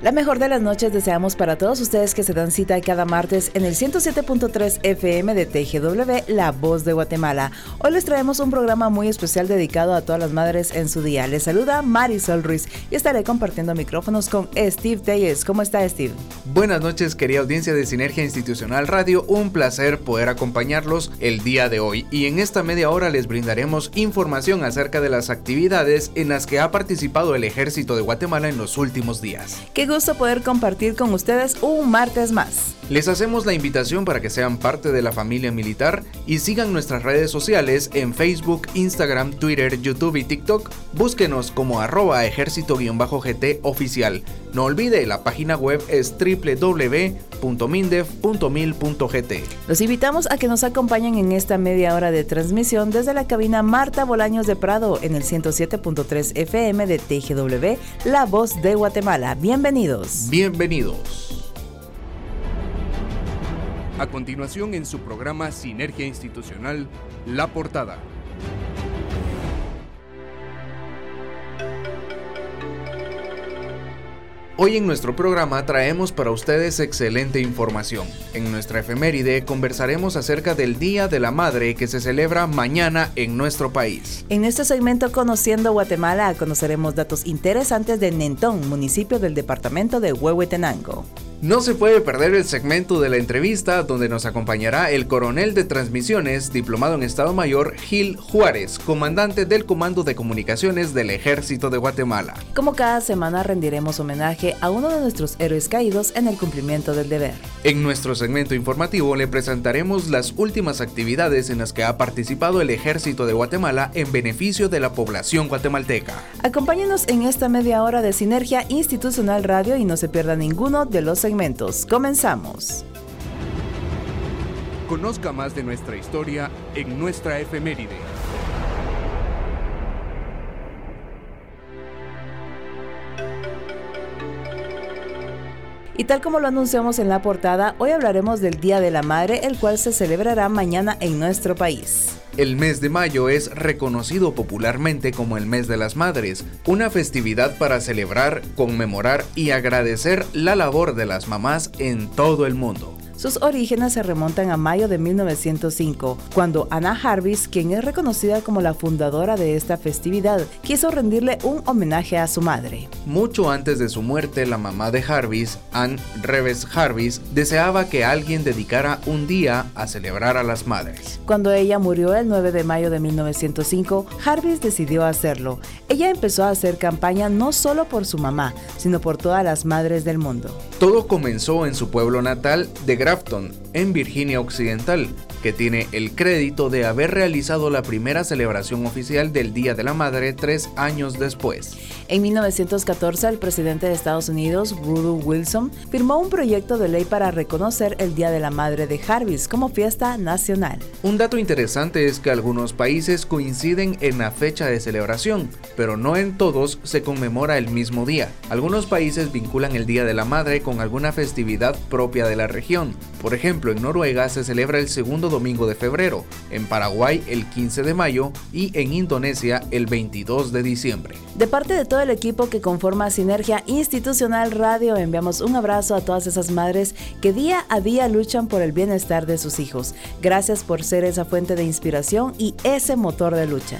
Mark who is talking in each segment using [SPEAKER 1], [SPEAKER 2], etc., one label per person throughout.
[SPEAKER 1] La mejor de las noches deseamos para todos ustedes que se dan cita cada martes en el 107.3 FM de TGW, La Voz de Guatemala. Hoy les traemos un programa muy especial dedicado a todas las madres en su día. Les saluda Marisol Ruiz y estaré compartiendo micrófonos con Steve Telles. ¿Cómo está Steve?
[SPEAKER 2] Buenas noches, querida audiencia de Sinergia Institucional Radio. Un placer poder acompañarlos el día de hoy. Y en esta media hora les brindaremos información acerca de las actividades en las que ha participado el Ejército de Guatemala en los últimos días.
[SPEAKER 1] Qué gusto poder compartir con ustedes un martes más.
[SPEAKER 2] Les hacemos la invitación para que sean parte de la familia militar y sigan nuestras redes sociales en Facebook, Instagram, Twitter, YouTube y TikTok. Búsquenos como arroba ejército-gt oficial. No olvide, la página web es www.mindef.mil.gt.
[SPEAKER 1] Los invitamos a que nos acompañen en esta media hora de transmisión desde la cabina Marta Bolaños de Prado en el 107.3 FM de TGW, La Voz de Guatemala. Bienvenidos.
[SPEAKER 2] Bienvenidos.
[SPEAKER 3] A continuación en su programa Sinergia Institucional, La Portada.
[SPEAKER 2] Hoy en nuestro programa traemos para ustedes excelente información. En nuestra efeméride conversaremos acerca del Día de la Madre que se celebra mañana en nuestro país.
[SPEAKER 1] En este segmento Conociendo Guatemala conoceremos datos interesantes de Nentón, municipio del departamento de Huehuetenango.
[SPEAKER 2] No se puede perder el segmento de la entrevista donde nos acompañará el coronel de transmisiones, diplomado en Estado Mayor, Gil Juárez, comandante del Comando de Comunicaciones del Ejército de Guatemala.
[SPEAKER 1] Como cada semana rendiremos homenaje a uno de nuestros héroes caídos en el cumplimiento del deber.
[SPEAKER 2] En nuestro segmento informativo le presentaremos las últimas actividades en las que ha participado el Ejército de Guatemala en beneficio de la población guatemalteca.
[SPEAKER 1] Acompáñenos en esta media hora de Sinergia Institucional Radio y no se pierda ninguno de los segmentos. Comenzamos.
[SPEAKER 3] Conozca más de nuestra historia en nuestra efeméride.
[SPEAKER 1] Y tal como lo anunciamos en la portada, hoy hablaremos del Día de la Madre, el cual se celebrará mañana en nuestro país.
[SPEAKER 2] El mes de mayo es reconocido popularmente como el mes de las madres, una festividad para celebrar, conmemorar y agradecer la labor de las mamás en todo el mundo.
[SPEAKER 1] Sus orígenes se remontan a mayo de 1905, cuando Anna Jarvis, quien es reconocida como la fundadora de esta festividad, quiso rendirle un homenaje a su madre.
[SPEAKER 2] Mucho antes de su muerte, la mamá de Jarvis, Anne Reves Jarvis, deseaba que alguien dedicara un día a celebrar a las madres.
[SPEAKER 1] Cuando ella murió el 9 de mayo de 1905, Jarvis decidió hacerlo. Ella empezó a hacer campaña no solo por su mamá, sino por todas las madres del mundo.
[SPEAKER 2] Todo comenzó en su pueblo natal de Grafton, en Virginia Occidental, que tiene el crédito de haber realizado la primera celebración oficial del Día de la Madre tres años después.
[SPEAKER 1] En 1914, el presidente de Estados Unidos, Woodrow Wilson, firmó un proyecto de ley para reconocer el Día de la Madre de Jarvis como fiesta nacional.
[SPEAKER 2] Un dato interesante es que algunos países coinciden en la fecha de celebración, pero no en todos se conmemora el mismo día. Algunos países vinculan el Día de la Madre con alguna festividad propia de la región. Por ejemplo, en Noruega se celebra el segundo domingo de febrero, en Paraguay el 15 de mayo y en Indonesia el 22 de diciembre.
[SPEAKER 1] De parte de todo el equipo que conforma Sinergia Institucional Radio, enviamos un abrazo a todas esas madres que día a día luchan por el bienestar de sus hijos. Gracias por ser esa fuente de inspiración y ese motor de lucha.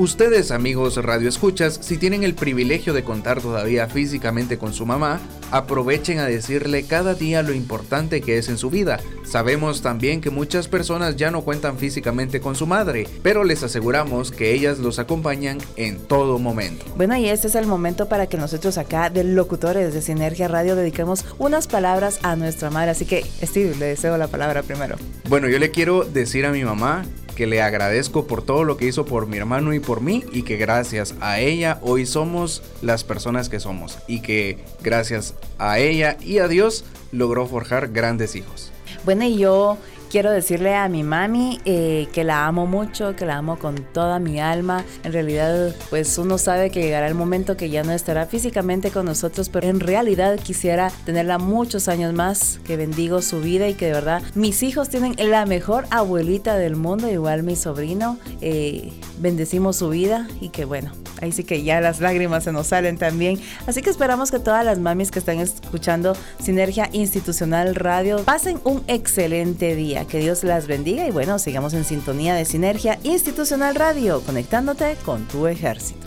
[SPEAKER 2] Ustedes, amigos Radio Escuchas, si tienen el privilegio de contar todavía físicamente con su mamá, aprovechen a decirle cada día lo importante que es en su vida. Sabemos también que muchas personas ya no cuentan físicamente con su madre, pero les aseguramos que ellas los acompañan en todo momento.
[SPEAKER 1] Bueno, y este es el momento para que nosotros acá, de locutores de Sinergia Radio, dediquemos unas palabras a nuestra madre. Así que, Steve, le deseo la palabra primero.
[SPEAKER 2] Bueno, yo le quiero decir a mi mamá que le agradezco por todo lo que hizo por mi hermano y por mí y que gracias a ella hoy somos las personas que somos y que gracias a ella y a Dios logró forjar grandes hijos.
[SPEAKER 1] Bueno, y yo quiero decirle a mi mami eh, que la amo mucho, que la amo con toda mi alma. En realidad, pues uno sabe que llegará el momento que ya no estará físicamente con nosotros, pero en realidad quisiera tenerla muchos años más, que bendigo su vida y que de verdad mis hijos tienen la mejor abuelita del mundo, igual mi sobrino. Eh, bendecimos su vida y que bueno, ahí sí que ya las lágrimas se nos salen también. Así que esperamos que todas las mamis que están escuchando Sinergia Institucional Radio pasen un excelente día. Que Dios las bendiga y bueno, sigamos en sintonía de Sinergia Institucional Radio, conectándote con tu ejército.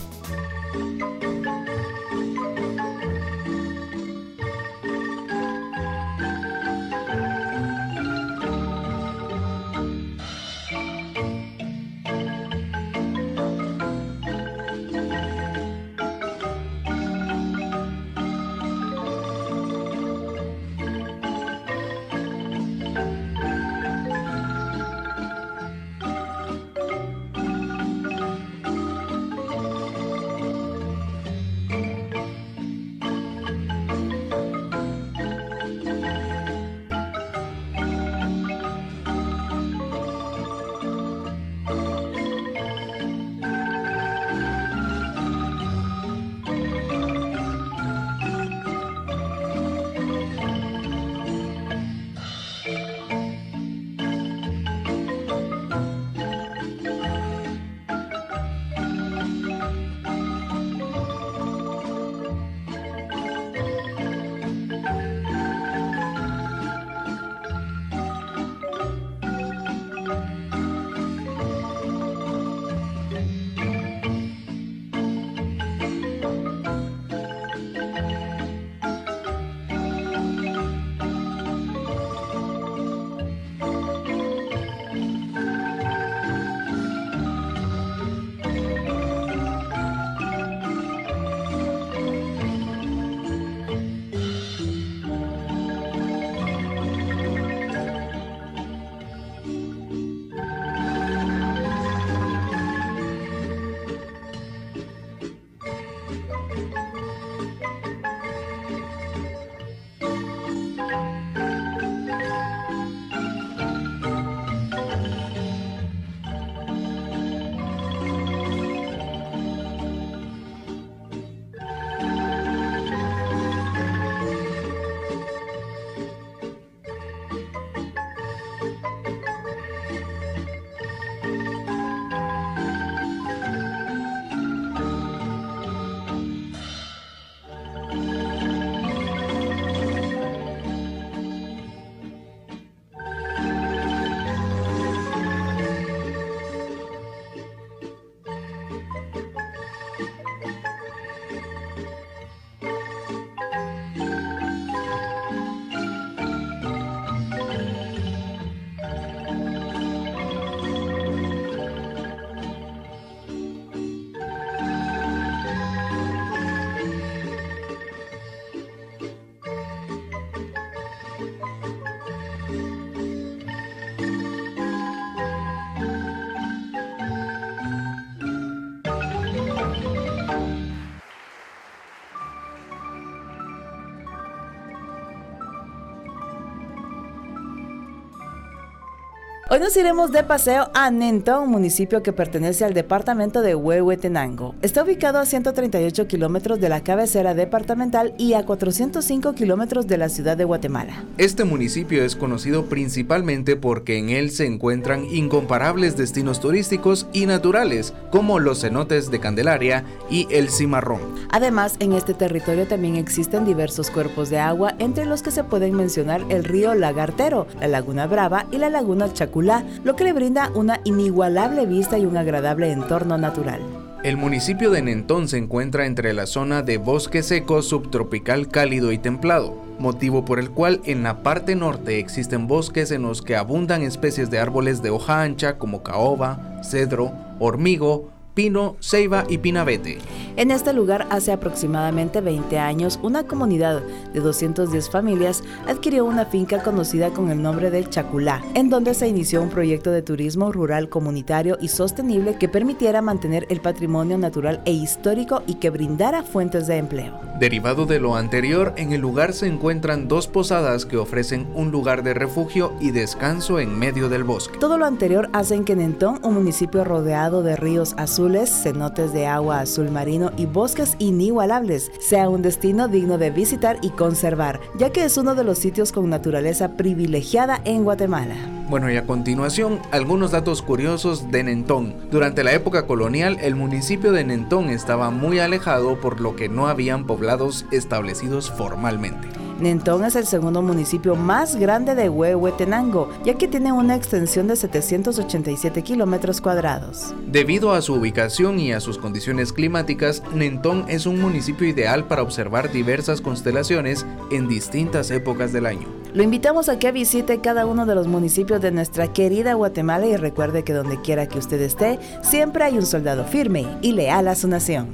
[SPEAKER 1] Hoy nos iremos de paseo a Nento, un municipio que pertenece al departamento de Huehuetenango. Está ubicado a 138 kilómetros de la cabecera departamental y a 405 kilómetros de la ciudad de Guatemala.
[SPEAKER 2] Este municipio es conocido principalmente porque en él se encuentran incomparables destinos turísticos y naturales, como los cenotes de Candelaria y el Cimarrón.
[SPEAKER 1] Además, en este territorio también existen diversos cuerpos de agua, entre los que se pueden mencionar el río Lagartero, la Laguna Brava y la Laguna Chacul lo que le brinda una inigualable vista y un agradable entorno natural.
[SPEAKER 2] El municipio de Nentón se encuentra entre la zona de bosque seco subtropical cálido y templado, motivo por el cual en la parte norte existen bosques en los que abundan especies de árboles de hoja ancha como caoba, cedro, hormigo, pino, ceiba y pinabete.
[SPEAKER 1] En este lugar, hace aproximadamente 20 años, una comunidad de 210 familias adquirió una finca conocida con el nombre de Chaculá, en donde se inició un proyecto de turismo rural comunitario y sostenible que permitiera mantener el patrimonio natural e histórico y que brindara fuentes de empleo.
[SPEAKER 2] Derivado de lo anterior, en el lugar se encuentran dos posadas que ofrecen un lugar de refugio y descanso en medio del bosque.
[SPEAKER 1] Todo lo anterior hace en Quenentón, un municipio rodeado de ríos azules, cenotes de agua azul marino, y bosques inigualables, sea un destino digno de visitar y conservar, ya que es uno de los sitios con naturaleza privilegiada en Guatemala.
[SPEAKER 2] Bueno, y a continuación, algunos datos curiosos de Nentón. Durante la época colonial, el municipio de Nentón estaba muy alejado por lo que no habían poblados establecidos formalmente.
[SPEAKER 1] Nentón es el segundo municipio más grande de Huehuetenango, ya que tiene una extensión de 787 kilómetros cuadrados.
[SPEAKER 2] Debido a su ubicación y a sus condiciones climáticas, Nentón es un municipio ideal para observar diversas constelaciones en distintas épocas del año.
[SPEAKER 1] Lo invitamos a que visite cada uno de los municipios de nuestra querida Guatemala y recuerde que donde quiera que usted esté, siempre hay un soldado firme y leal a su nación.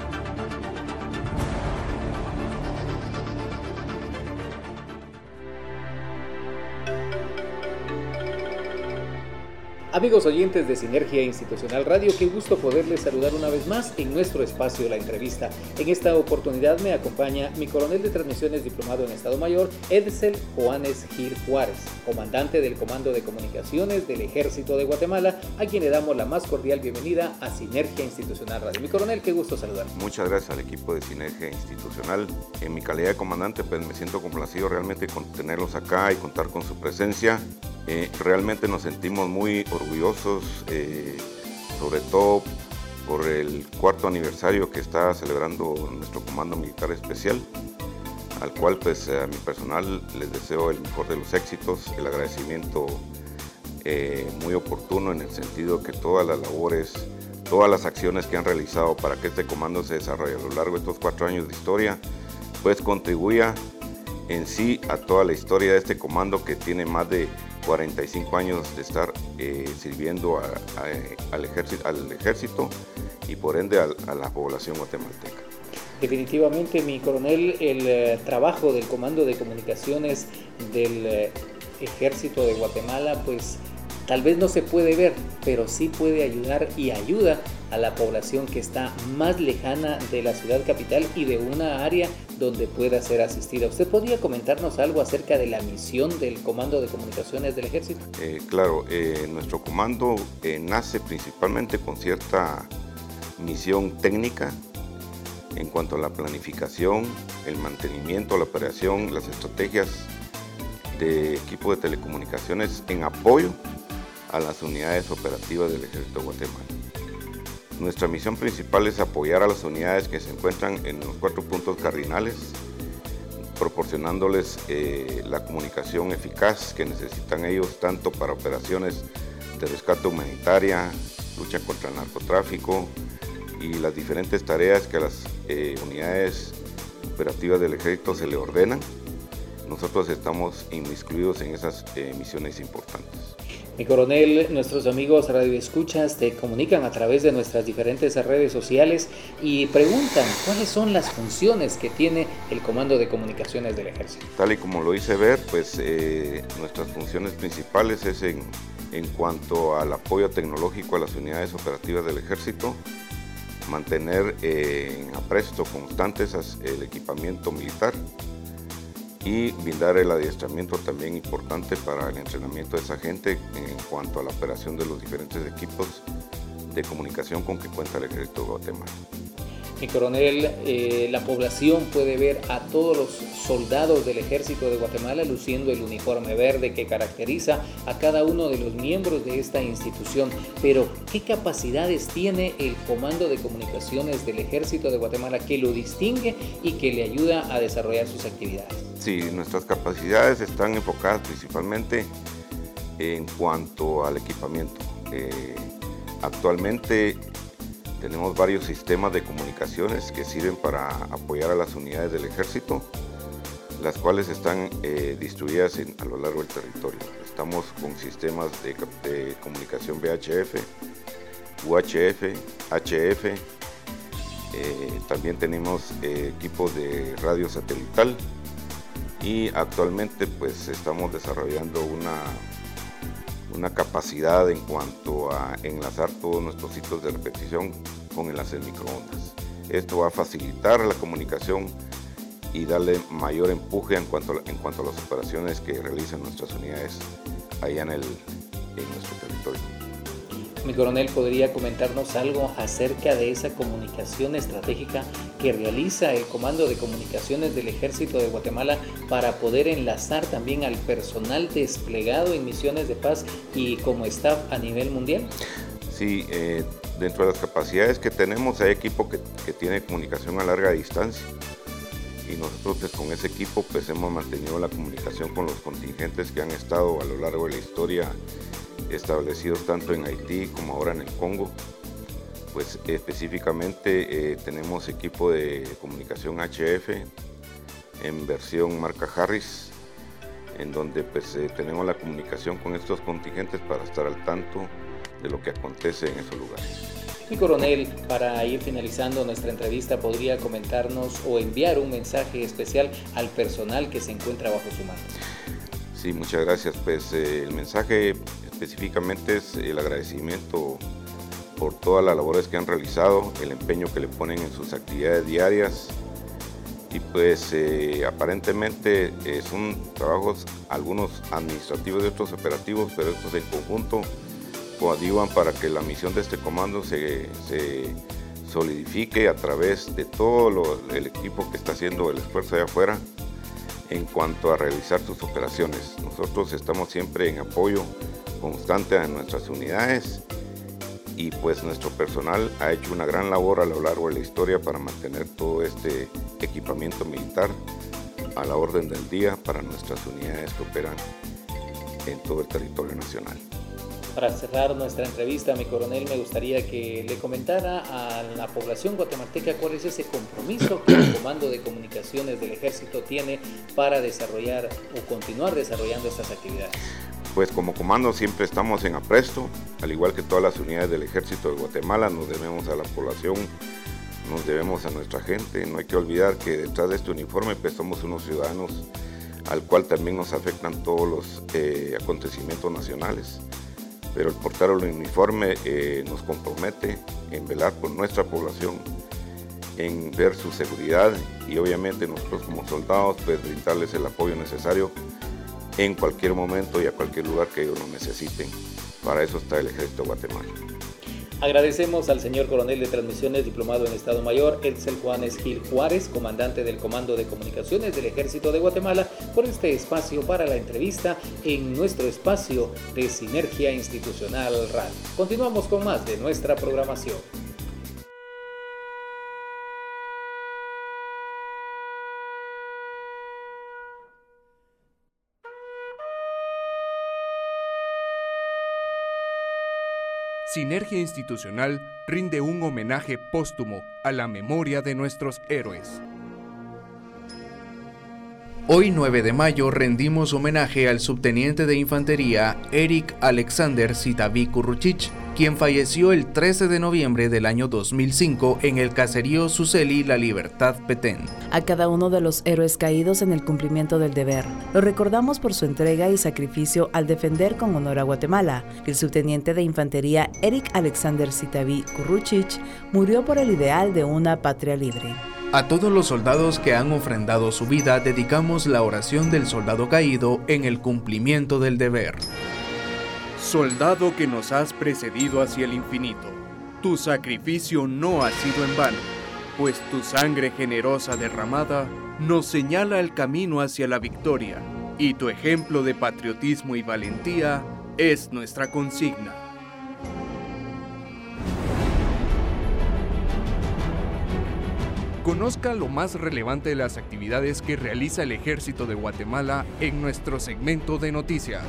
[SPEAKER 4] Amigos oyentes de Sinergia Institucional Radio, qué gusto poderles saludar una vez más en nuestro espacio La Entrevista. En esta oportunidad me acompaña mi coronel de transmisiones diplomado en Estado Mayor, Edsel Juanes Gil Juárez, comandante del Comando de Comunicaciones del Ejército de Guatemala, a quien le damos la más cordial bienvenida a Sinergia Institucional Radio. Mi coronel, qué gusto saludar.
[SPEAKER 5] Muchas gracias al equipo de Sinergia Institucional. En mi calidad de comandante, pues me siento complacido realmente con tenerlos acá y contar con su presencia eh, realmente nos sentimos muy orgullosos, eh, sobre todo por el cuarto aniversario que está celebrando nuestro Comando Militar Especial, al cual pues a mi personal les deseo el mejor de los éxitos, el agradecimiento eh, muy oportuno en el sentido que todas las labores, todas las acciones que han realizado para que este comando se desarrolle a lo largo de estos cuatro años de historia, pues contribuya en sí a toda la historia de este comando que tiene más de 45 años de estar eh, sirviendo al, ejército, y por ende a, la población guatemalteca.
[SPEAKER 4] Definitivamente, mi coronel, el eh, trabajo del Comando de Comunicaciones del eh, Ejército de Guatemala, pues tal vez no se puede ver, pero sí puede ayudar y ayuda a la población que está más lejana de la ciudad capital y de una área donde pueda ser asistida. ¿Usted podría comentarnos algo acerca de la misión del Comando de Comunicaciones del Ejército?
[SPEAKER 5] Eh, claro, eh, nuestro comando eh, nace principalmente con cierta misión técnica en cuanto a la planificación, el mantenimiento, la operación, las estrategias de equipo de telecomunicaciones en apoyo a las unidades operativas del Ejército de Guatemala. Nuestra misión principal es apoyar a las unidades que se encuentran en los cuatro puntos cardinales, proporcionándoles eh, la comunicación eficaz que necesitan ellos tanto para operaciones de rescate humanitaria, lucha contra el narcotráfico y las diferentes tareas que a las eh, unidades operativas del ejército se le ordenan. Nosotros estamos inmiscuidos en esas eh, misiones importantes.
[SPEAKER 4] Mi coronel, nuestros amigos radioescuchas te comunican a través de nuestras diferentes redes sociales y preguntan cuáles son las funciones que tiene el Comando de Comunicaciones del Ejército.
[SPEAKER 5] Tal y como lo hice ver, pues eh, nuestras funciones principales es en, en cuanto al apoyo tecnológico a las unidades operativas del Ejército, mantener eh, en apresto constante el equipamiento militar, y brindar el adiestramiento también importante para el entrenamiento de esa gente en cuanto a la operación de los diferentes equipos de comunicación con que cuenta el ejército de Guatemala.
[SPEAKER 4] Mi coronel, eh, la población puede ver a todos los soldados del ejército de Guatemala luciendo el uniforme verde que caracteriza a cada uno de los miembros de esta institución. Pero, ¿qué capacidades tiene el Comando de Comunicaciones del ejército de Guatemala que lo distingue y que le ayuda a desarrollar sus actividades?
[SPEAKER 5] Sí, nuestras capacidades están enfocadas principalmente en cuanto al equipamiento. Eh, actualmente Tenemos varios sistemas de comunicaciones que sirven para apoyar a las unidades del ejército, las cuales están eh, distribuidas a lo largo del territorio. Estamos con sistemas de, comunicación VHF, UHF, HF, eh, también tenemos eh, equipos de radio satelital y actualmente pues estamos desarrollando una, una capacidad en cuanto a enlazar todos nuestros sitios de repetición con enlaces microondas. Esto va a facilitar la comunicación y darle mayor empuje en cuanto, a, en cuanto a las operaciones que realizan nuestras unidades allá en, el, en nuestro territorio.
[SPEAKER 4] Mi coronel, ¿podría comentarnos algo acerca de esa comunicación estratégica que realiza el Comando de Comunicaciones del Ejército de Guatemala para poder enlazar también al personal desplegado en misiones de paz y como staff a nivel mundial?
[SPEAKER 5] Sí, eh, dentro de las capacidades que tenemos hay equipo que, tiene comunicación a larga distancia y nosotros pues, con ese equipo pues hemos mantenido la comunicación con los contingentes que han estado a lo largo de la historia establecidos tanto en Haití como ahora en el Congo. Pues específicamente eh, tenemos equipo de comunicación HF en versión marca Harris, en donde pues eh, tenemos la comunicación con estos contingentes para estar al tanto de lo que acontece en esos lugares.
[SPEAKER 4] Mi coronel, para ir finalizando nuestra entrevista, ¿podría comentarnos o enviar un mensaje especial al personal que se encuentra bajo su mando?
[SPEAKER 5] Sí, muchas gracias. Pues eh, el mensaje específicamente es el agradecimiento por todas las labores que han realizado, el empeño que le ponen en sus actividades diarias y pues eh, aparentemente son trabajos algunos administrativos y otros operativos, pero estos en conjunto coadyuvan para que la misión de este comando se, solidifique a través de todo el equipo que está haciendo el esfuerzo de afuera en cuanto a realizar sus operaciones. Nosotros estamos siempre en apoyo constante a nuestras unidades y pues nuestro personal ha hecho una gran labor a lo largo de la historia para mantener todo este equipamiento militar a la orden del día para nuestras unidades que operan en todo el territorio nacional.
[SPEAKER 4] Para cerrar nuestra entrevista, mi coronel, me gustaría que le comentara a la población guatemalteca cuál es ese compromiso que el Comando de Comunicaciones del Ejército tiene para desarrollar o continuar desarrollando estas actividades.
[SPEAKER 5] Pues como comando siempre estamos en apresto, al igual que todas las unidades del Ejército de Guatemala, nos debemos a la población, nos debemos a nuestra gente. No hay que olvidar que detrás de este uniforme pues somos unos ciudadanos al cual también nos afectan todos los eh, acontecimientos nacionales pero el portar el uniforme eh, nos compromete en velar por nuestra población, en ver su seguridad y obviamente nosotros como soldados pues brindarles el apoyo necesario en cualquier momento y a cualquier lugar que ellos lo necesiten. Para eso está el Ejército Guatemala.
[SPEAKER 4] Agradecemos al señor coronel de transmisiones, diplomado en Estado Mayor, Edsel Juanes Gil Juárez, comandante del Comando de Comunicaciones del Ejército de Guatemala, por este espacio para la entrevista en nuestro espacio de Sinergia Institucional Radio. Continuamos con más de nuestra programación.
[SPEAKER 3] Sinergia Institucional rinde un homenaje póstumo a la memoria de nuestros héroes.
[SPEAKER 2] Hoy 9 de mayo rendimos homenaje al subteniente de infantería Eric Alexander Kuruchich, quien falleció el 13 de noviembre del año 2005 en el caserío Suseli La Libertad Petén.
[SPEAKER 1] A cada uno de los héroes caídos en el cumplimiento del deber, lo recordamos por su entrega y sacrificio al defender con honor a Guatemala. El subteniente de infantería Eric Alexander Sitaví Kuruchich murió por el ideal de una patria libre.
[SPEAKER 2] A todos los soldados que han ofrendado su vida dedicamos la oración del soldado caído en el cumplimiento del deber.
[SPEAKER 3] Soldado que nos has precedido hacia el infinito, tu sacrificio no ha sido en vano, pues tu sangre generosa derramada nos señala el camino hacia la victoria, y tu ejemplo de patriotismo y valentía es nuestra consigna. Conozca lo más relevante de las actividades que realiza el Ejército de Guatemala en nuestro segmento de noticias.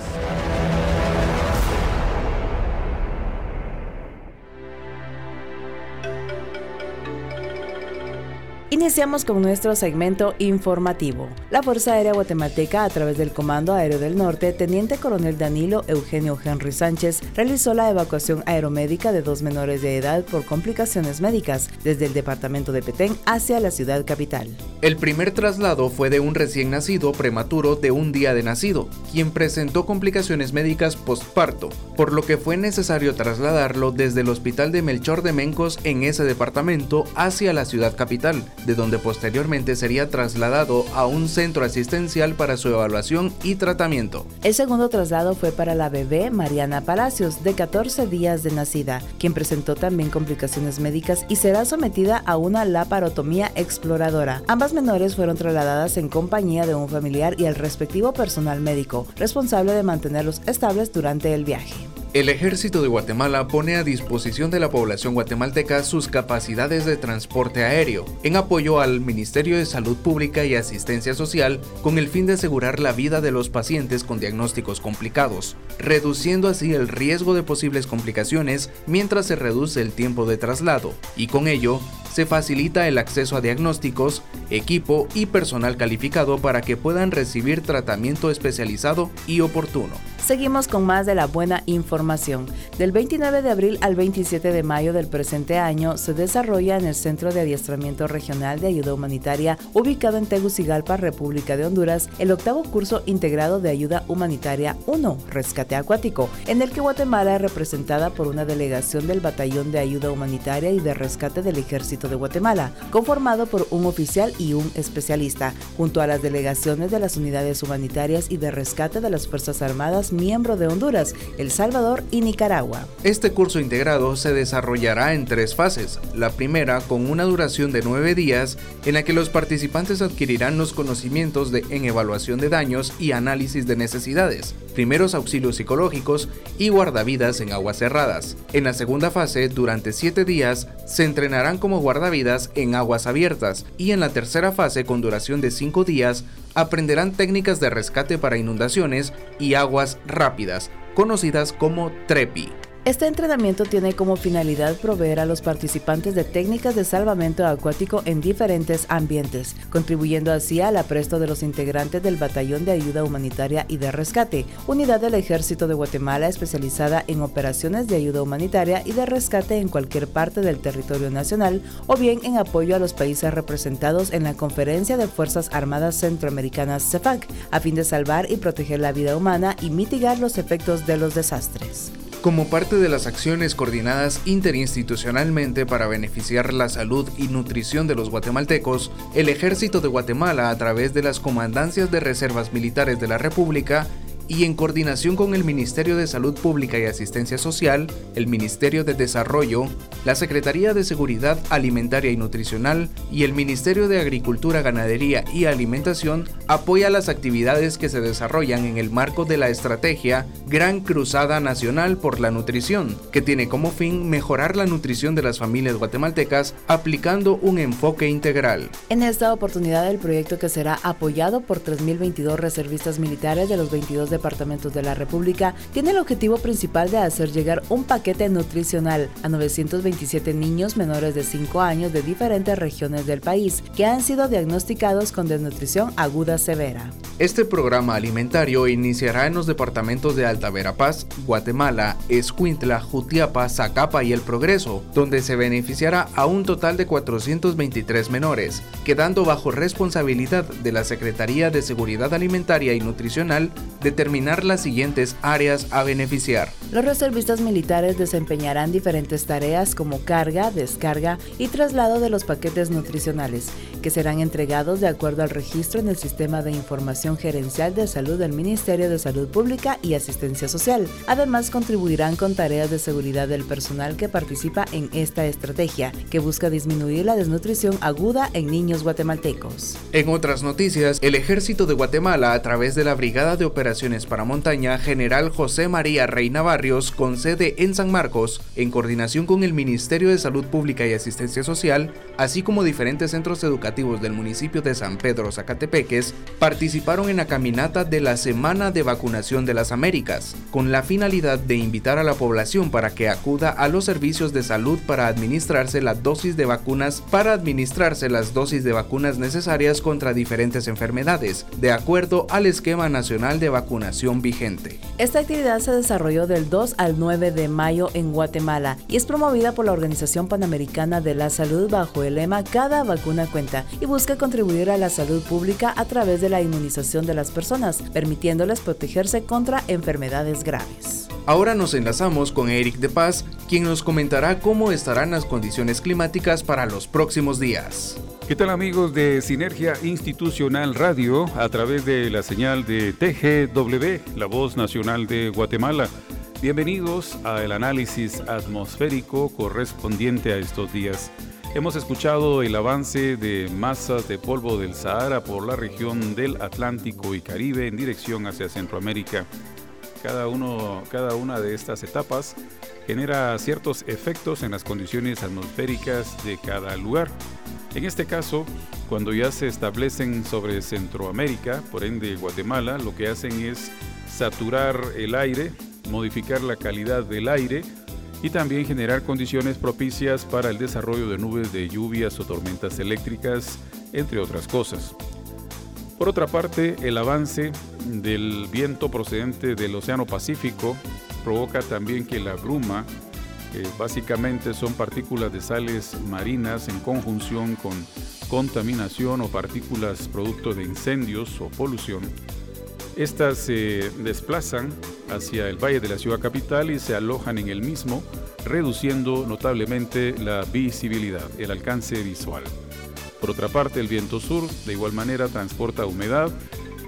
[SPEAKER 1] Iniciamos con nuestro segmento informativo. La Fuerza Aérea Guatemalteca, a través del Comando Aéreo del Norte, Teniente Coronel Danilo Eugenio Henry Sánchez, realizó la evacuación aeromédica de dos menores de edad por complicaciones médicas desde el departamento de Petén hacia la ciudad capital.
[SPEAKER 2] El primer traslado fue de un recién nacido prematuro de un día de nacido, quien presentó complicaciones médicas postparto, por lo que fue necesario trasladarlo desde el hospital de Melchor de Mencos en ese departamento hacia la ciudad capital, de donde posteriormente sería trasladado a un centro asistencial para su evaluación y tratamiento.
[SPEAKER 1] El segundo traslado fue para la bebé Mariana Palacios, de 14 días de nacida, quien presentó también complicaciones médicas y será sometida a una laparotomía exploradora. Ambas menores fueron trasladadas en compañía de un familiar y el respectivo personal médico, responsable de mantenerlos estables durante el viaje.
[SPEAKER 2] El ejército de Guatemala pone a disposición de la población guatemalteca sus capacidades de transporte aéreo, en apoyo al Ministerio de Salud Pública y Asistencia Social, con el fin de asegurar la vida de los pacientes con diagnósticos complicados, reduciendo así el riesgo de posibles complicaciones mientras se reduce el tiempo de traslado, y con ello se facilita el acceso a diagnósticos, equipo y personal calificado para que puedan recibir tratamiento especializado y oportuno.
[SPEAKER 1] Seguimos con más de la buena información. Del 29 de abril al 27 de mayo del presente año se desarrolla en el Centro de Adiestramiento Regional de Ayuda Humanitaria, ubicado en Tegucigalpa, República de Honduras, el octavo curso integrado de Ayuda Humanitaria 1, Rescate Acuático, en el que Guatemala es representada por una delegación del Batallón de Ayuda Humanitaria y de Rescate del Ejército de Guatemala, conformado por un oficial y un especialista, junto a las delegaciones de las unidades humanitarias y de rescate de las Fuerzas Armadas miembro de Honduras, El Salvador y Nicaragua.
[SPEAKER 2] Este curso integrado se desarrollará en tres fases. La primera con una duración de nueve días en la que los participantes adquirirán los conocimientos de, en evaluación de daños y análisis de necesidades, primeros auxilios psicológicos y guardavidas en aguas cerradas. En la segunda fase, durante siete días, se entrenarán como guardavidas en aguas abiertas y en la tercera fase, con duración de cinco días, aprenderán técnicas de rescate para inundaciones y aguas rápidas, conocidas como TREPI.
[SPEAKER 1] Este entrenamiento tiene como finalidad proveer a los participantes de técnicas de salvamento acuático en diferentes ambientes, contribuyendo así al apresto de los integrantes del Batallón de Ayuda Humanitaria y de Rescate, unidad del Ejército de Guatemala especializada en operaciones de ayuda humanitaria y de rescate en cualquier parte del territorio nacional o bien en apoyo a los países representados en la Conferencia de Fuerzas Armadas Centroamericanas CEFAC, a fin de salvar y proteger la vida humana y mitigar los efectos de los desastres
[SPEAKER 2] como parte de las acciones coordinadas interinstitucionalmente para beneficiar la salud y nutrición de los guatemaltecos, el Ejército de Guatemala, a través de las comandancias de reservas militares de la República, y en coordinación con el Ministerio de Salud Pública y Asistencia Social, el Ministerio de Desarrollo, la Secretaría de Seguridad Alimentaria y Nutricional y el Ministerio de Agricultura, Ganadería y Alimentación apoya las actividades que se desarrollan en el marco de la estrategia Gran Cruzada Nacional por la Nutrición, que tiene como fin mejorar la nutrición de las familias guatemaltecas aplicando un enfoque integral.
[SPEAKER 1] En esta oportunidad el proyecto que será apoyado por 3.022 reservistas militares de los 22 departamentos de la República tiene el objetivo principal de hacer llegar un paquete nutricional a 927 niños menores de 5 años de diferentes regiones del país que han sido diagnosticados con desnutrición aguda severa.
[SPEAKER 2] Este programa alimentario iniciará en los departamentos de Alta Verapaz, Guatemala, Escuintla, Jutiapa, Zacapa y El Progreso, donde se beneficiará a un total de 423 menores, quedando bajo responsabilidad de la Secretaría de Seguridad Alimentaria y Nutricional de determinar las siguientes áreas a beneficiar.
[SPEAKER 1] Los reservistas militares desempeñarán diferentes tareas como carga, descarga y traslado de los paquetes nutricionales, que serán entregados de acuerdo al registro en el Sistema de Información Gerencial de Salud del Ministerio de Salud Pública y Asistencia Social. Además, contribuirán con tareas de seguridad del personal que participa en esta estrategia, que busca disminuir la desnutrición aguda en niños guatemaltecos.
[SPEAKER 2] En otras noticias, el Ejército de Guatemala, a través de la Brigada de Operaciones Para Montaña, General José María Reina Barrios, con sede en San Marcos, en coordinación con el Ministerio de Salud Pública y Asistencia Social, así como diferentes centros educativos del municipio de San Pedro Zacatepeques, participaron en la caminata de la Semana de Vacunación de las Américas, con la finalidad de invitar a la población para que acuda a los servicios de salud para administrarse la dosis de vacunas, para administrarse las dosis de vacunas necesarias contra diferentes enfermedades, de acuerdo al esquema nacional de vacunación vigente.
[SPEAKER 1] Esta actividad se desarrolló del 2 al 9 de mayo en Guatemala y es promovida por la Organización Panamericana de la Salud bajo el lema Cada vacuna cuenta y busca contribuir a la salud pública a través de la inmunización de las personas, permitiéndoles protegerse contra enfermedades graves.
[SPEAKER 2] Ahora nos enlazamos con Eric de Paz, quien nos comentará cómo estarán las condiciones climáticas para los próximos días.
[SPEAKER 6] ¿Qué tal amigos de Sinergia Institucional Radio a través de la señal de TGW, la voz nacional de Guatemala? Bienvenidos al análisis atmosférico correspondiente a estos días. Hemos escuchado el avance de masas de polvo del Sahara por la región del Atlántico y Caribe en dirección hacia Centroamérica. Cada, uno, cada una de estas etapas genera ciertos efectos en las condiciones atmosféricas de cada lugar. En este caso, cuando ya se establecen sobre Centroamérica, por ende Guatemala, lo que hacen es saturar el aire, modificar la calidad del aire y también generar condiciones propicias para el desarrollo de nubes de lluvias o tormentas eléctricas, entre otras cosas. Por otra parte, el avance del viento procedente del Océano Pacífico provoca también que la bruma básicamente son partículas de sales marinas en conjunción con contaminación o partículas producto de incendios o polución. Estas se desplazan hacia el valle de la ciudad capital y se alojan en el mismo, reduciendo notablemente la visibilidad, el alcance visual. Por otra parte, el viento sur de igual manera transporta humedad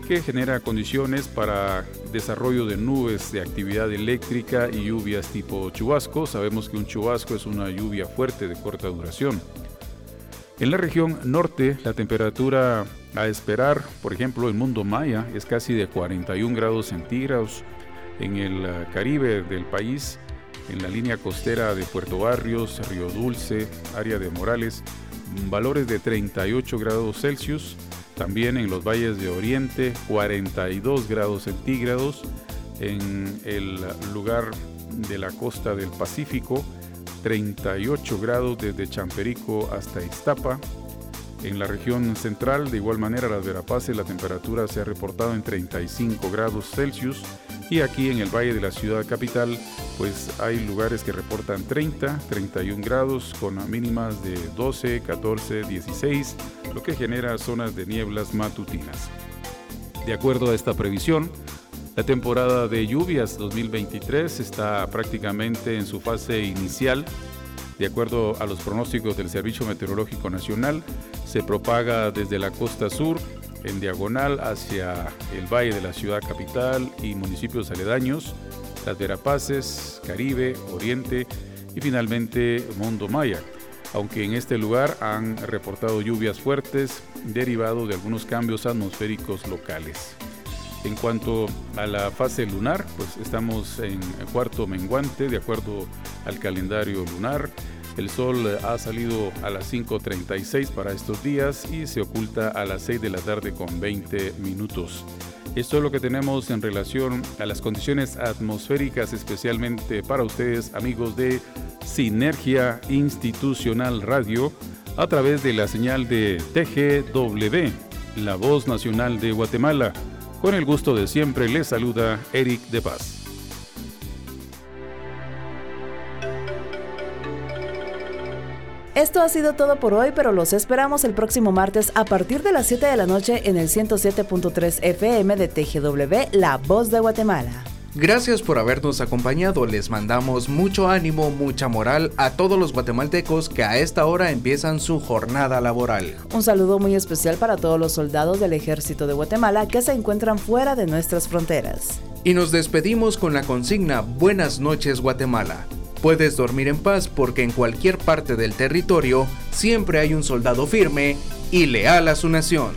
[SPEAKER 6] que genera condiciones para desarrollo de nubes de actividad eléctrica y lluvias tipo chubasco. Sabemos que un chubasco es una lluvia fuerte de corta duración. En la región norte, la temperatura a esperar, por ejemplo, en Mundo Maya es casi de 41 grados centígrados. En el eh, Caribe del país, en la línea costera de Puerto Barrios, Río Dulce, área de Morales, valores de 38 grados Celsius también en los valles de Oriente 42 grados centígrados, en el lugar de la costa del Pacífico 38 grados desde Champerico hasta Iztapa. En la región central, de igual manera, las Verapaces, la temperatura se ha reportado en 35 grados Celsius y aquí en el Valle de la Ciudad Capital, pues hay lugares que reportan 30, 31 grados con mínimas de 12, 14, 16, lo que genera zonas de nieblas matutinas. De acuerdo a esta previsión, la temporada de lluvias 2023 está prácticamente en su fase inicial. De acuerdo a los pronósticos del Servicio Meteorológico Nacional, se propaga desde la costa sur en diagonal hacia el valle de la ciudad capital y municipios aledaños, las Verapaces, Caribe, Oriente y finalmente Mundo Maya, aunque en este lugar han reportado lluvias fuertes derivado de algunos cambios atmosféricos locales. En cuanto a la fase lunar, pues estamos en cuarto menguante de acuerdo al calendario lunar. El sol ha salido a las 5.36 para estos días y se oculta a las 6 de la tarde con 20 minutos. Esto es lo que tenemos en relación a las condiciones atmosféricas, especialmente para ustedes, amigos de Sinergia Institucional Radio, a través de la señal de TGW, la voz nacional de Guatemala. Con el gusto de siempre, les saluda Eric de Paz.
[SPEAKER 1] Esto ha sido todo por hoy, pero los esperamos el próximo martes a partir de las 7 de la noche en el 107.3 FM de TGW, La Voz de Guatemala.
[SPEAKER 2] Gracias por habernos acompañado. Les mandamos mucho ánimo, mucha moral a todos los guatemaltecos que a esta hora empiezan su jornada laboral.
[SPEAKER 1] Un saludo muy especial para todos los soldados del ejército de Guatemala que se encuentran fuera de nuestras fronteras.
[SPEAKER 2] Y nos despedimos con la consigna Buenas noches Guatemala. Puedes dormir en paz porque en cualquier parte del territorio siempre hay un soldado firme y leal a su nación.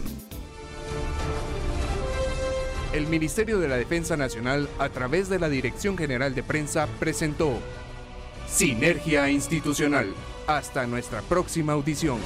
[SPEAKER 2] el Ministerio de la Defensa Nacional, a través de la Dirección General de Prensa, presentó Sinergia Institucional. Hasta nuestra próxima audición.